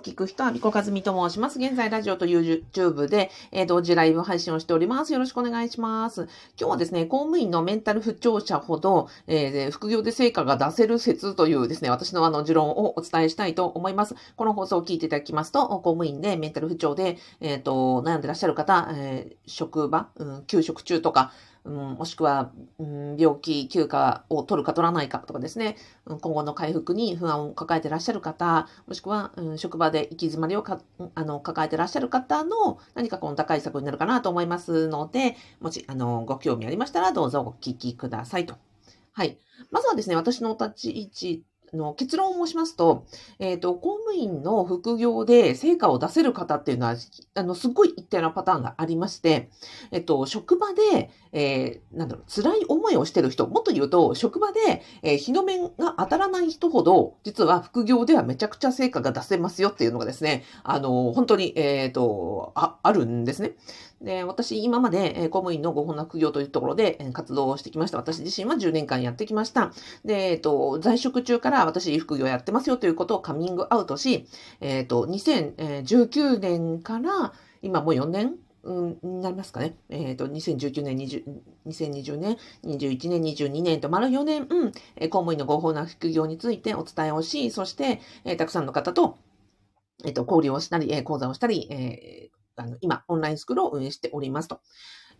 聞く人は、みこかずみと申します。現在、ラジオと YouTube で、えー、同時ライブ配信をしております。よろしくお願いします。今日はですね、公務員のメンタル不調者ほど、えー、副業で成果が出せる説というですね、私のあの、持論をお伝えしたいと思います。この放送を聞いていただきますと、公務員でメンタル不調で、えっ、ー、と、悩んでらっしゃる方、えー、職場、うん、休職中とか、うん、もしくは、うん、病気休暇を取るか取らないかとかですね、今後の回復に不安を抱えてらっしゃる方、もしくは、うん、職場で行き詰まりをかあの抱えてらっしゃる方の何かこの高い策になるかなと思いますので、もしあのご興味ありましたらどうぞお聞きくださいと。はい。まずはですね、私の立ち位置の結論を申しますと、えっ、ー、と、公務員の副業で成果を出せる方っていうのは、あの、すっごい一定なパターンがありまして、えっ、と、職場で、えー、なんだろう、辛い思いをしてる人、もっと言うと、職場で、えー、日の目が当たらない人ほど、実は副業ではめちゃくちゃ成果が出せますよっていうのがですね、あの、本当に、えっ、と、あ、あるんですね。で、私、今まで、え公務員のご本な副業というところで、え活動をしてきました。私自身は10年間やってきました。で、えっ、と、在職中から私、副業やってますよということをカミングアウトし、えっ、と、2019年から今もう4年うん、になりますかね。えっ、ー、と、2019年、20 2020年、21年、22年と丸4年、うん、え公務員の合法な副業についてお伝えをし、そして、えー、たくさんの方と、えっ、ー、と、交流をしたり、え、講座をしたり、え、あの今、オンラインスクールを運営しておりますと。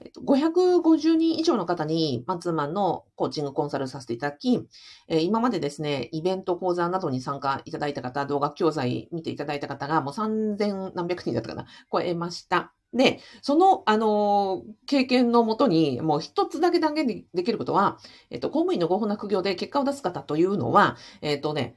えっと、550人以上の方にマンツーマンのコーチングコンサルさせていただき、えー、今までですね、イベント講座などに参加いただいた方、動画教材見ていただいた方がもう3000何百人だったかな、超えました。で、その、あの、経験のもとに、もう一つだけ断言できることは、えっと、公務員の合法な副業で結果を出す方というのは、えっとね、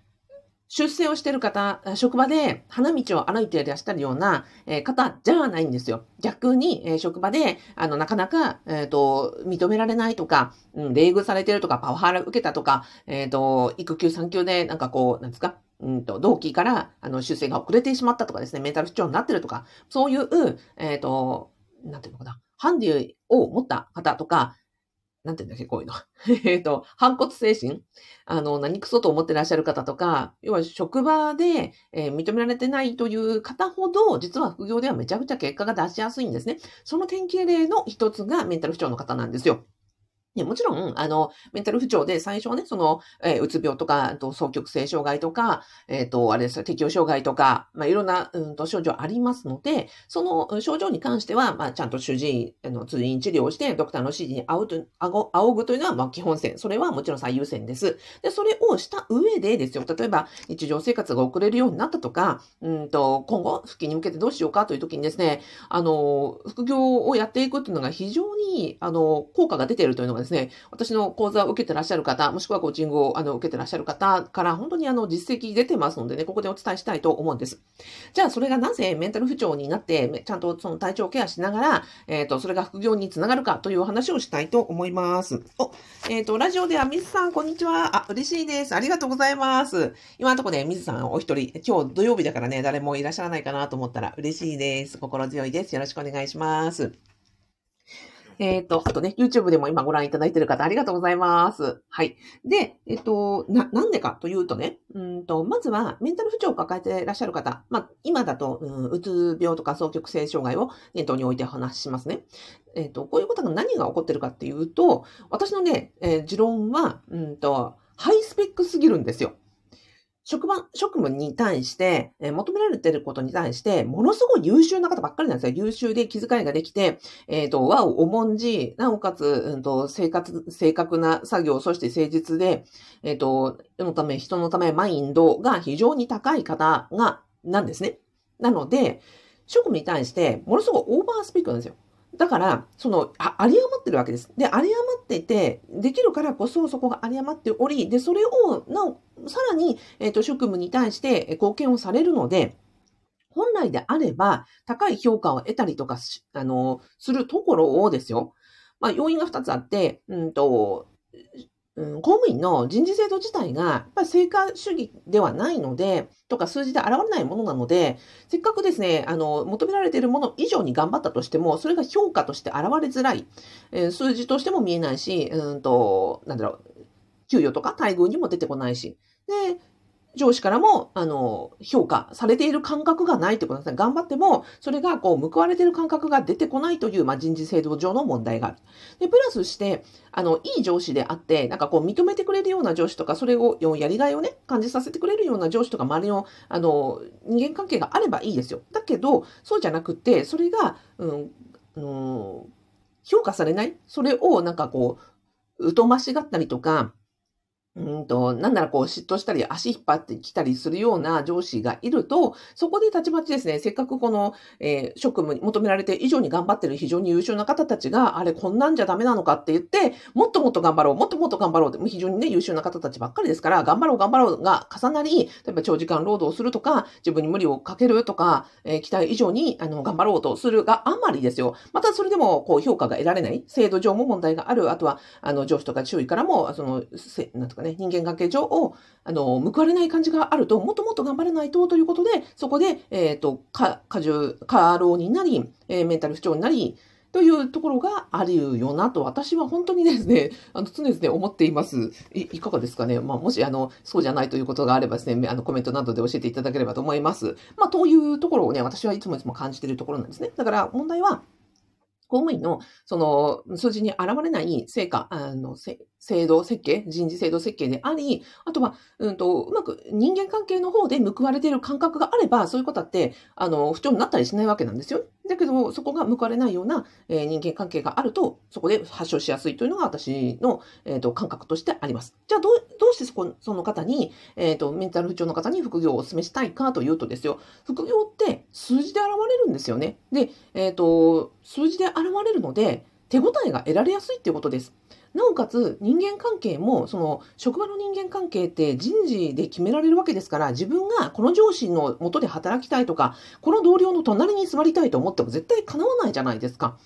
出世をしてる方、職場で花道を歩いていらっしゃるような方じゃないんですよ。逆に、職場で、あの、なかなか、えっ、ー、と、認められないとか、うん、礼遇されてるとか、パワハラ受けたとか、えっ、ー、と、育休産休で、なんかこう、なんですか、うんと、同期から、あの、出世が遅れてしまったとかですね、メンタル不調になってるとか、そういう、えっ、ー、と、なんていうのかな、ハンディを持った方とか、なんて言うんだっけ、こういうの。えっと、反骨精神？あの、何クソと思ってらっしゃる方とか、要は職場で、えー、認められてないという方ほど、実は副業ではめちゃくちゃ結果が出しやすいんですね。その典型例の一つがメンタル不調の方なんですよ。ね、もちろん、あの、メンタル不調で最初はね、その、えー、うつ病とか、と双極性障害とか、えっ、ー、と、あれですよ、適応障害とか、まあ、いろんな、うんと、症状ありますので、その症状に関しては、まあ、ちゃんと主治医、の、通院治療をして、ドクターの指示に仰ぐと、仰ぐというのは、まあ、基本線。それはもちろん最優先です。で、それをした上でですよ、例えば、日常生活が遅れるようになったとか、うんと、今後、復帰に向けてどうしようかという時にですね、あの、副業をやっていくというのが非常に、あの、効果が出ているというのがですね、私の講座を受けてらっしゃる方、もしくはコーチングをあの受けてらっしゃる方から本当にあの実績出てますのでね、ここでお伝えしたいと思うんです。じゃあそれがなぜメンタル不調になって、ちゃんとその体調ケアしながら、えっ、ー、と、それが副業につながるかという話をしたいと思います。お、えっ、ー、と、ラジオでは水さん、こんにちは。あ、嬉しいです。ありがとうございます。今のところね、水さんお一人、今日土曜日だからね、誰もいらっしゃらないかなと思ったら嬉しいです。心強いです。よろしくお願いします。えっ、ー、と、あとね、YouTube でも今ご覧いただいている方ありがとうございます。はい。で、えっ、ー、と、な、なんでかというとね、うんと、まずはメンタル不調を抱えていらっしゃる方、まあ、今だと、うん、うつ病とか双極性障害を念頭に置いて話しますね。えっ、ー、と、こういうことが何が起こってるかっていうと、私のね、え、持論は、うんと、ハイスペックすぎるんですよ。職場、職務に対して、えー、求められてることに対して、ものすごい優秀な方ばっかりなんですよ。優秀で気遣いができて、えっ、ー、と、和を重んじ、なおかつ、うんと、生活、正確な作業、そして誠実で、えっ、ー、と、世のため、人のため、マインドが非常に高い方が、なんですね。なので、職務に対して、ものすごいオーバースペックなんですよ。だから、その、あ、有り余ってるわけです。で、あり余っていて、できるからこそそこがあり余っており、で、それを、なお、さらに、えっ、ー、と、職務に対して貢献をされるので、本来であれば、高い評価を得たりとかしあの、するところをですよ。まあ、要因が2つあって、うんと、うん、公務員の人事制度自体が、やっぱり成果主義ではないので、とか数字で現れないものなので、せっかくですね、あの、求められているもの以上に頑張ったとしても、それが評価として現れづらい。えー、数字としても見えないし、うんと、なんだろう、給与とか待遇にも出てこないし。で、上司からも、あの、評価されている感覚がないってことですね。頑張っても、それがこう、報われている感覚が出てこないという、まあ、人事制度上の問題がある。で、プラスして、あの、いい上司であって、なんかこう、認めてくれるような上司とか、それを、やりがいをね、感じさせてくれるような上司とか、周りの、あの、人間関係があればいいですよ。だけど、そうじゃなくて、それが、うん、うん、評価されない？それを、なんかこう、疎ましがったりとか、うんと、なんならこう嫉妬したり足引っ張ってきたりするような上司がいると、そこでたちまちですね、せっかくこの、えー、職務に求められて以上に頑張ってる非常に優秀な方たちが、あれこんなんじゃダメなのかって言って、もっともっと頑張ろう、もっともっと頑張ろうって、非常にね、優秀な方たちばっかりですから、頑張ろう頑張ろうが重なり、例えば長時間労働するとか、自分に無理をかけるとか、えー、期待以上にあの頑張ろうとするがあまりですよ。またそれでもこう評価が得られない、制度上も問題がある、あとはあの上司とか周囲からも、その、せなんとかね、人間関係上を、あの、報われない感じがあると、もっともっと頑張らないとということで、そこで、えっ、ー、と、過重、過労になり、えー、メンタル不調になり、というところがあるよなと、私は本当にですね、あの、常々思っています。いいかがですかね。まあ、もし、あの、そうじゃないということがあればですね、あの、コメントなどで教えていただければと思います。まあ、というところをね、私はいつもいつも感じているところなんですね。だから、問題は、公務員のその数字に現れない成果、あの、制度設計、人事制度設計であり、あとは、うんと、うまく人間関係の方で報われている感覚があれば、そういうことって、あの、不調になったりしないわけなんですよ。だけど、そこが向かれないような、え、人間関係があると、そこで発症しやすいというのが私の、えーと、感覚としてあります。じゃあ、どう、どうしてそこ、その方に、え、ー、と、メンタル不調の方に副業をお勧めしたいかというとですよ、副業って数字で現れるんですよね。で、えっ、ー、と、数字で現れるので、手応えが得られやすいっていうことです。なおかつ人間関係も、その職場の人間関係って人事で決められるわけですから、自分がこの上司のもとで働きたいとか、この同僚の隣に座りたいと思っても絶対叶わないじゃないですか。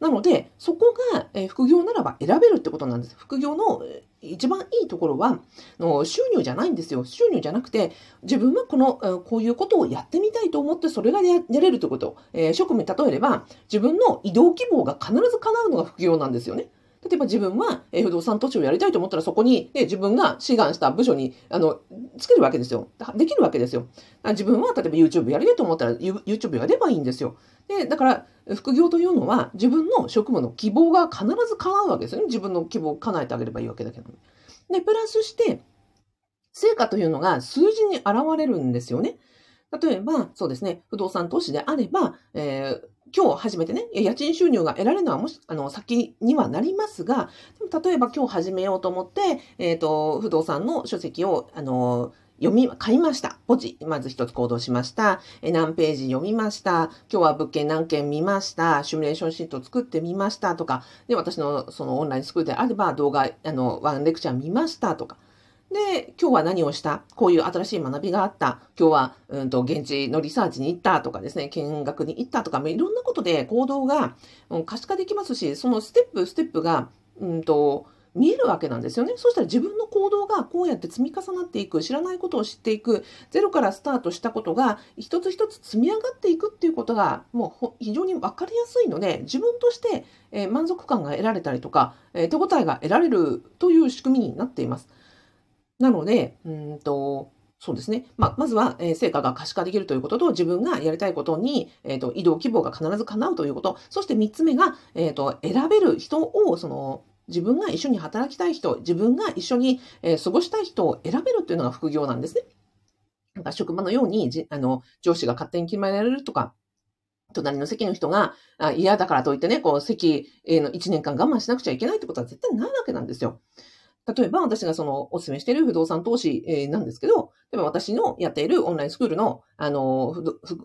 なので、そこが、え副業ならば選べるってことなんです。副業の一番いいところは、の収入じゃないんですよ。収入じゃなくて、自分はこの、こういうことをやってみたいと思って、それがやれるということ。えー、職務に例えれば、自分の移動希望が必ず叶うのが副業なんですよね。例えば自分は不動産投資をやりたいと思ったらそこに、ね、自分が志願した部署にあのつけるわけですよ。できるわけですよ。自分は例えば YouTube やりたいと思ったら YouTube やればいいんですよ。で、だから副業というのは自分の職務の希望が必ず叶うわけですよね。自分の希望を叶えてあげればいいわけだけど。で、プラスして、成果というのが数字に現れるんですよね。例えば、そうですね、不動産投資であれば、えー、今日初めてね、家賃収入が得られるのはもし、あの、先にはなりますが、でも例えば今日始めようと思って、えっ、ー、と、不動産の書籍を、あの、読み、買いました。ポチ。まず一つ行動しました。え何ページ読みました。今日は物件何件見ました。シミュレーションシート作ってみましたとか。で、私のそのオンラインスクールであれば動画、あの、ワンレクチャー見ましたとか。で、今日は何をした？こういう新しい学びがあった。今日は、うんと、現地のリサーチに行ったとかですね、見学に行ったとか、いろんなことで行動が、うん、可視化できますし、そのステップ、ステップが、うんと、見えるわけなんですよね。そしたら自分の行動がこうやって積み重なっていく、知らないことを知っていく、ゼロからスタートしたことが一つ一つ積み上がっていくっていうことがもう非常に分かりやすいので、自分として、え満足感が得られたりとか、え手応えが得られるという仕組みになっています。なので、うんと、そうですね。まあ、まずは、えー、成果が可視化できるということと、自分がやりたいことに、えっ、ー、と、移動希望が必ず叶うということ。そして三つ目が、えっ、ー、と、選べる人を、その、自分が一緒に働きたい人、自分が一緒に、えー、過ごしたい人を選べるというのが副業なんですね。なんか職場のようにじ、あの、上司が勝手に決められるとか、隣の席の人が嫌だからといってね、こう、席の1年間我慢しなくちゃいけないってことは絶対ないわけなんですよ。例えば私がそのお勧めしている不動産投資なんですけど、例えば私のやっているオンラインスクールの、あの、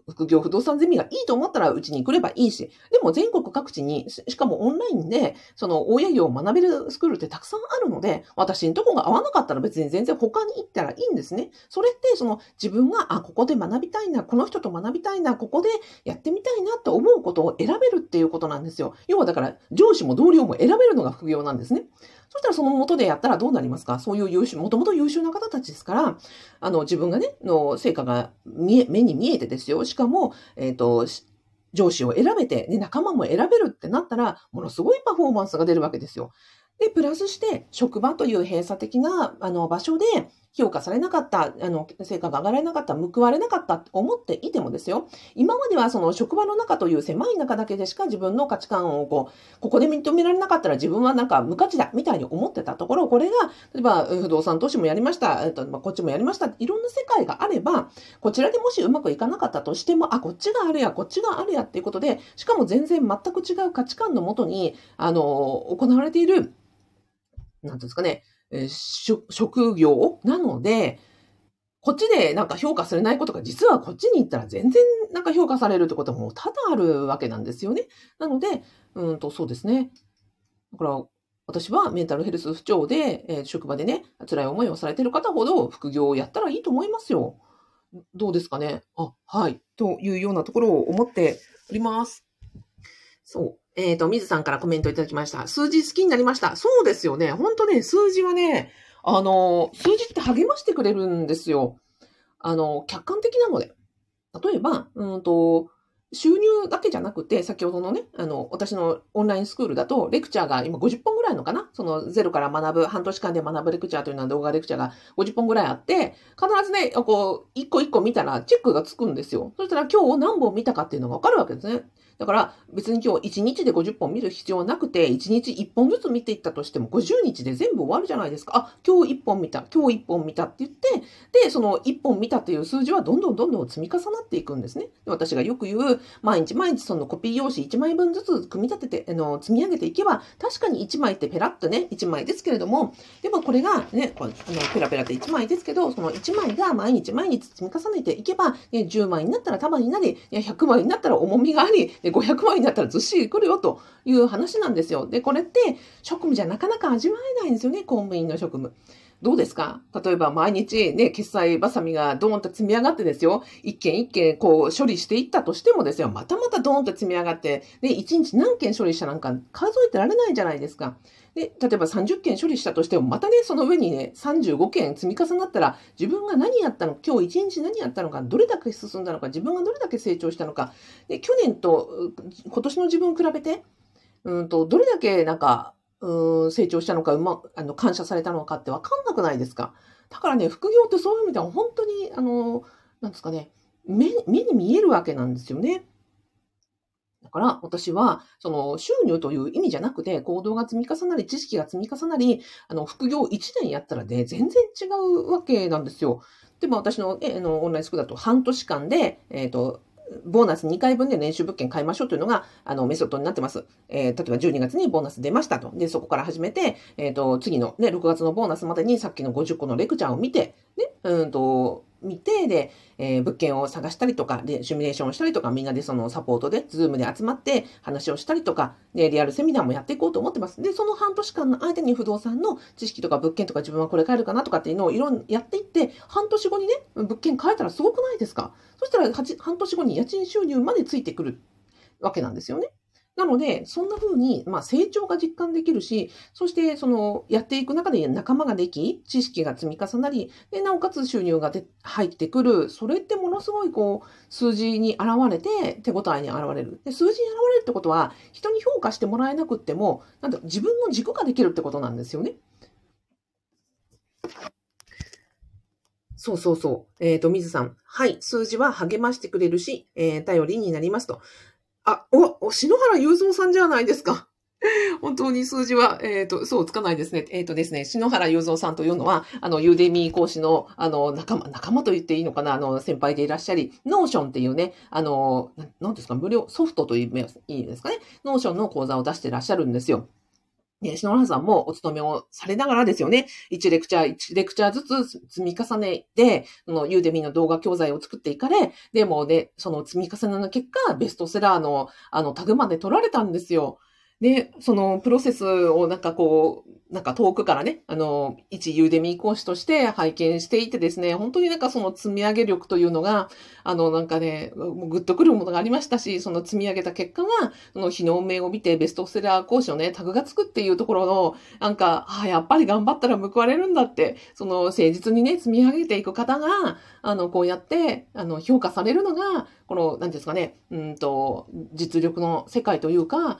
副業不動産ゼミがいいと思ったらうちに来ればいいし、でも全国各地に、しかもオンラインで、その大家業を学べるスクールってたくさんあるので、私のとこが合わなかったら別に全然他に行ったらいいんですね。それってその自分が、あ、ここで学びたいな、この人と学びたいな、ここでやってみたいなと思うことを選べるっていうことなんですよ。要はだから上司も同僚も選べるのが副業なんですね。そしたらその元でやったらどうなりますか？そういう優秀、もともと優秀な方たちですから、あの、自分がね、の成果が見え、目に見えてですよ。しかも、えっ、ー、と、上司を選べて、ね、仲間も選べるってなったら、ものすごいパフォーマンスが出るわけですよ。で、プラスして、職場という閉鎖的なあの場所で、評価されなかった、あの、成果が上がらなかった、報われなかったって思っていてもですよ、今まではその職場の中という狭い中だけでしか自分の価値観をこう、ここで認められなかったら自分はなんか無価値だみたいに思ってたところ、これが、例えば不動産投資もやりました、えっと、ま、こっちもやりました、いろんな世界があれば、こちらでもしうまくいかなかったとしても、あ、こっちがあるや、こっちがあるやっていうことで、しかも全然全く違う価値観のもとに、あの、行われている、なんですかね、え職業？なので、こっちでなんか評価されないことが実はこっちに行ったら全然なんか評価されるってことも多々あるわけなんですよね。なので、うんとそうですね。だから私はメンタルヘルス不調で、えー、職場でね、辛い思いをされている方ほど副業をやったらいいと思いますよ。どうですかね？あ、はい。というようなところを思っております。そう。えっ、ー、と、水さんからコメントいただきました。数字好きになりました。そうですよね。本当ね、数字はね、あの、数字って励ましてくれるんですよ。あの、客観的なので。例えば、うんと、収入だけじゃなくて、先ほどのね、あの、私のオンラインスクールだと、レクチャーが今50本ぐらいのかな？そのゼロから学ぶ、半年間で学ぶレクチャーというのは動画レクチャーが50本ぐらいあって、必ずね、こう、一個一個見たらチェックがつくんですよ。そしたら今日何本見たかっていうのがわかるわけですね。だから別に今日1日で50本見る必要はなくて、1日1本ずつ見ていったとしても50日で全部終わるじゃないですか。あ、今日1本見た、今日1本見たって言って、で、その1本見たっていう数字はどんどんどんどん積み重なっていくんですね。私がよく言う、毎日毎日そのコピー用紙1枚分ずつ組み立てて、あの、積み上げていけば、確かに1枚ってペラッとね、1枚ですけれども、でもこれがね、このペラペラって1枚ですけど、その1枚が毎日毎日積み重ねていけば、ね、10枚になったら束になり、100枚になったら重みがあり、500枚になったらずっしり来るよという話なんですよ。で、これって職務じゃなかなか味わえないんですよね、公務員の職務。どうですか？例えば毎日ね、決済バサミがドーンと積み上がってですよ。一件一件こう処理していったとしてもですよ。またまたドーンと積み上がって、で、一日何件処理したなんか数えてられないじゃないですか。で、例えば30件処理したとしても、またね、その上にね、35件積み重なったら、自分が何やったのか、今日1日何やったのか、どれだけ進んだのか、自分がどれだけ成長したのか、で、去年と今年の自分を比べて、うんと、どれだけなんか、うん成長したのか、うま、あの、感謝されたのかってわかんなくないですか？だからね、副業ってそういう意味では本当に、あの、なんですかね、目目に見えるわけなんですよね。だから私は、その収入という意味じゃなくて、行動が積み重なり、知識が積み重なり、あの、副業1年やったらね、全然違うわけなんですよ。でも私の,、えのオンラインスクールだと半年間で、えっ、ー、と、ボーナス2回分で年収物件買いましょうというのが、あの、メソッドになってます。えー、例えば12月にボーナス出ましたと。で、そこから始めて、えっ、ー、と、次のね、6月のボーナスまでにさっきの50個のレクチャーを見て、ね、うんと、見て、で、えー、物件を探したりとか、で、シミュレーションをしたりとか、みんなでそのサポートで、 Zoom で集まって話をしたりとか、で、リアルセミナーもやっていこうと思ってます。で、その半年間の間に不動産の知識とか物件とか自分はこれ買えるかなとかっていうのをいろんやっていって、半年後にね、物件買えたらすごくないですか？そしたら半年後に家賃収入までついてくるわけなんですよね。なので、そんな風に、まあ、成長が実感できるし、そして、その、やっていく中で仲間ができ、知識が積み重なり、で、なおかつ収入がで入ってくる。それってものすごい、こう、数字に現れて、手応えに現れる。で、数字に現れるってことは、人に評価してもらえなくっても、なんだ、自分の軸ができるってことなんですよね。そうそうそう。えっ、ー、と、水さん。はい。数字は励ましてくれるし、えー、頼りになりますと。あ、お、お篠原雄三さんじゃないですか。本当に数字は、えっ、ー、と、嘘つかないですね。えっ、ー、とですね、篠原雄三さんというのは、あの、 Udemy 講師の、あの、仲間、仲間と言っていいのかな、あの、先輩でいらっしゃり、 Notion っていうね、あの、なんですか、無料、ソフトといういいですかね、 Notion の講座を出してらっしゃるんですよ。ね、篠原さんもお勤めをされながらですよね。一レクチャー、一レクチャーずつ積み重ねて、その Udemy の動画教材を作っていかれ、でもね、その積み重ねの結果、ベストセラーのあのタグまで取られたんですよ。で、そのプロセスをなんかこう、なんか遠くからね、あの、一ユーデミー講師として拝見していてですね、本当になんかその積み上げ力というのが、あの、なんかね、ぐっとくるものがありましたし、その積み上げた結果が、その日の目を見てベストセラー講師をね、タグがつくっていうところの、なんか、あやっぱり頑張ったら報われるんだって、その誠実にね、積み上げていく方が、あの、こうやって、あの、評価されるのが、この、なんですかね、うんと、実力の世界というか、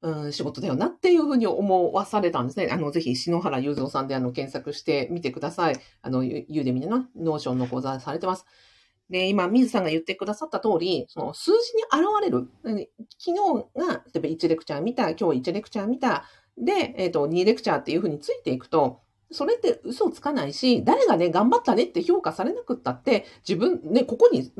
うん、仕事だよなっていうふうに思わされたんですね。あの、ぜひ、篠原雄三さんであの、検索してみてください。あの、ユ Udemy での Notion の講座されてます。で、今、水さんが言ってくださった通り、その数字に現れる。昨日が、例えば1レクチャー見た、今日1レクチャー見た、で、えっ、と、2レクチャーっていうふうについていくと、それって嘘をつかないし、誰がね、頑張ったねって評価されなくったって、自分、ね、ここに現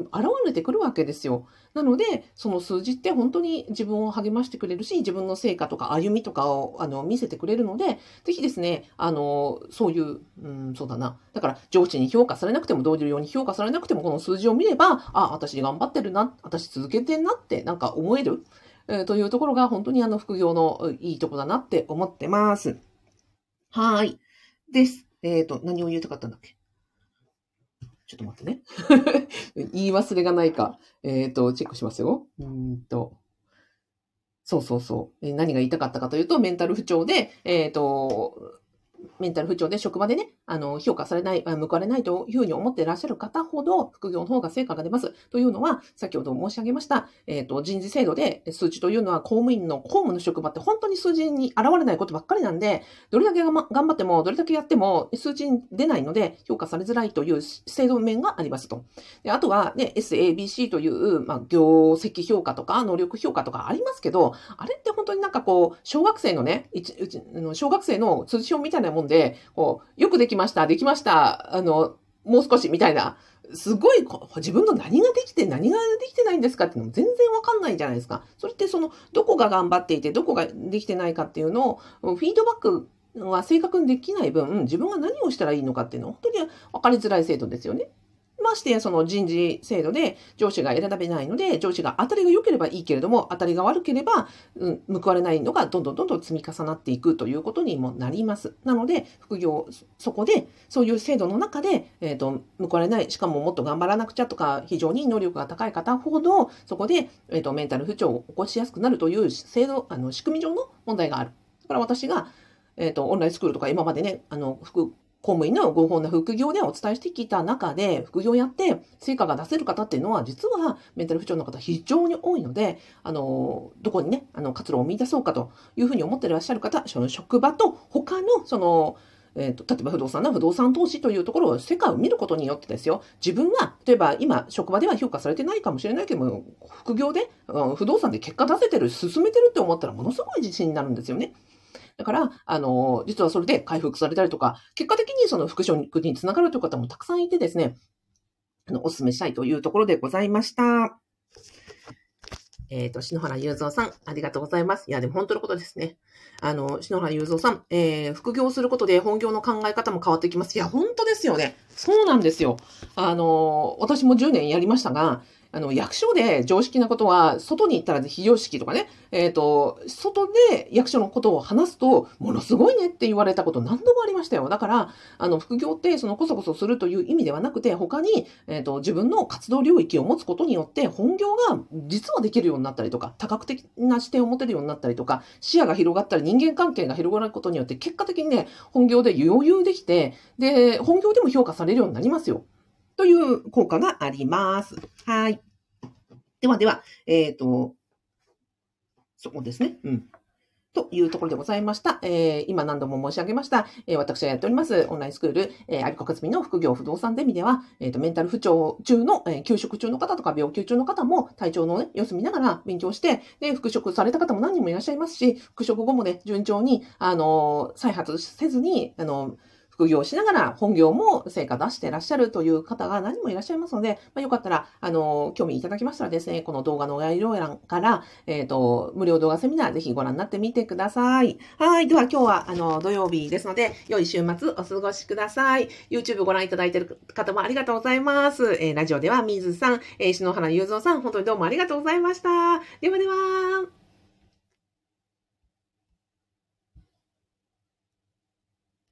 れてくるわけですよ。なので、その数字って本当に自分を励ましてくれるし、自分の成果とか歩みとかをあの見せてくれるので、ぜひですね、あの、そういう、うん、そうだな。だから、上司に評価されなくても、同僚に評価されなくても、この数字を見れば、あ、私頑張ってるな、私続けてんなって、なんか思える。えー、というところが本当にあの副業のいいとこだなって思ってます。はい。です。えっ、ー、と、何を言いたかったんだっけ？ちょっと待ってね。言い忘れがないか。えっ、ー、と、チェックしますよ。うんと。そうそうそう。何が言いたかったかというと、メンタル不調で、えっ、ー、と、メンタル不調で職場でね、あの、評価されない、報われないというふうに思っていらっしゃる方ほど、副業の方が成果が出ます。というのは、先ほど申し上げました、えっ、ー、と、人事制度で数値というのは公務員の公務の職場って本当に数字に現れないことばっかりなんで、どれだけ頑張っても、どれだけやっても数値に出ないので、評価されづらいという制度面がありますと。であとは、ね、SABC という、まあ、業績評価とか、能力評価とかありますけど、あれって本当になんかこう、小学生のね、小学生の通知表みたいなもんで、こう、よくできました、できました、あの、もう少しみたいな、すごい自分の何ができて何ができてないんですかっていうのも全然わかんないじゃないですか。それってその、どこが頑張っていて、どこができてないかっていうのを、フィードバックは正確にできない分、自分が何をしたらいいのかっていうのは本当に分かりづらい制度ですよね。ましてやその人事制度で上司が選べないので、上司が当たりが良ければいいけれども、当たりが悪ければ、うん、報われないのがどんどんどんどん積み重なっていくということにもなります。なので、副業、そこで、そういう制度の中で、えっ、ー、と、報われない、しかももっと頑張らなくちゃとか、非常に能力が高い方ほど、そこで、えっ、ー、と、メンタル不調を起こしやすくなるという制度、あの、仕組み上の問題がある。だから私が、えっ、ー、と、オンラインスクールとか今までね、あの、副公務員の合法な副業でお伝えしてきた中で、副業やって成果が出せる方っていうのは、実はメンタル不調の方非常に多いので、あの、どこにね、あの、活路を見出そうかというふうに思っていらっしゃる方、その職場と他の、その、えーと、例えば不動産の不動産投資というところを世界を見ることによってですよ、自分が、例えば今、職場では評価されてないかもしれないけども、副業で、うん、不動産で結果出せてる、進めてるって思ったらものすごい自信になるんですよね。だから、あの、実はそれで回復されたりとか、結果的にその副職につながるという方もたくさんいてですね、あの、お勧めしたいというところでございました。えっ、ー、と、篠原雄三さん、ありがとうございます。いや、でも本当のことですね。あの、篠原雄三さん、えー、副業することで本業の考え方も変わってきます。いや、本当ですよね。そうなんですよ。あの、私も10年やりましたが、あの、役所で常識なことは、外に行ったら非常識とかね、えっ、ー、と、外で役所のことを話すと、ものすごいねって言われたこと何度もありましたよ。だから、あの、副業って、そのこそこそするという意味ではなくて、他に、えっ、ー、と、自分の活動領域を持つことによって、本業が実はできるようになったりとか、多角的な視点を持てるようになったりとか、視野が広がったり、人間関係が広がることによって、結果的にね、本業で余裕できて、で、本業でも評価されるようになりますよ。という効果があります。はい。ではでは、えっ、ー、と、そこですね。うん。というところでございました。えー、今何度も申し上げました、えー、私がやっておりますオンラインスクール、えー、有子克美の副業不動産デミでは、えーと、メンタル不調中の、えー、休職中の方とか病休中の方も体調の、ね、様子見ながら勉強して、で、復職された方も何人もいらっしゃいますし、復職後もね、順調に、あの再発せずに、あの副業しながら本業も成果出してらっしゃるという方が何もいらっしゃいますので、まあ、よかったら、あの、興味いただきましたらですね、この動画の概要欄から、えっ、ー、と、無料動画セミナーぜひご覧になってみてください。はい。では今日は、あの、土曜日ですので、良い週末お過ごしください。YouTube ご覧いただいている方もありがとうございます。えー、ラジオでは水さん、えー、篠原雄三さん、本当にどうもありがとうございました。ではでは。